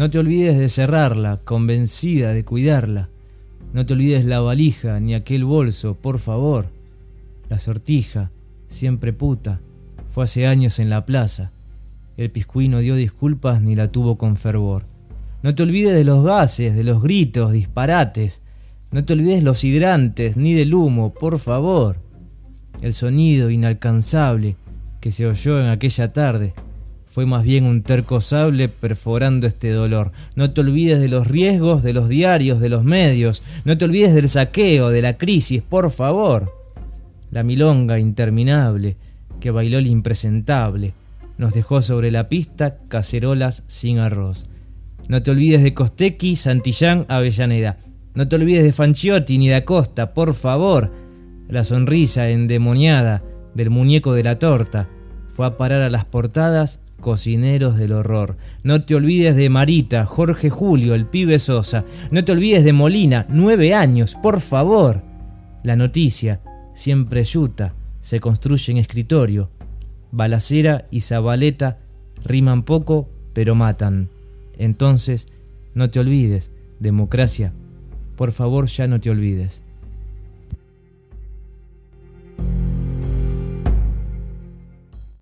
No te olvides de cerrarla, convencida de cuidarla. No te olvides la valija ni aquel bolso, por favor. La sortija, siempre puta, fue hace años en la plaza. El piscuí no dio disculpas ni la tuvo con fervor. No te olvides de los gases, de los gritos, disparates. No te olvides los hidrantes, ni del humo, por favor. El sonido inalcanzable que se oyó en aquella tarde fue más bien un terco sable perforando este dolor. No te olvides de los riesgos, de los diarios, de los medios. No te olvides del saqueo, de la crisis, por favor. La milonga interminable que bailó el impresentable nos dejó sobre la pista cacerolas sin arroz. No te olvides de Costequi, Santillán, Avellaneda. No te olvides de Fanciotti ni de Acosta, por favor. La sonrisa endemoniada del muñeco de la torta fue a parar a las portadas cocineros del horror. No te olvides de Marita, Jorge Julio, el pibe Sosa. No te olvides de Molina, nueve años, por favor. La noticia, siempre yuta, se construye en escritorio. Balacera y Zabaleta riman poco, pero matan. Entonces, no te olvides, democracia, por favor ya no te olvides.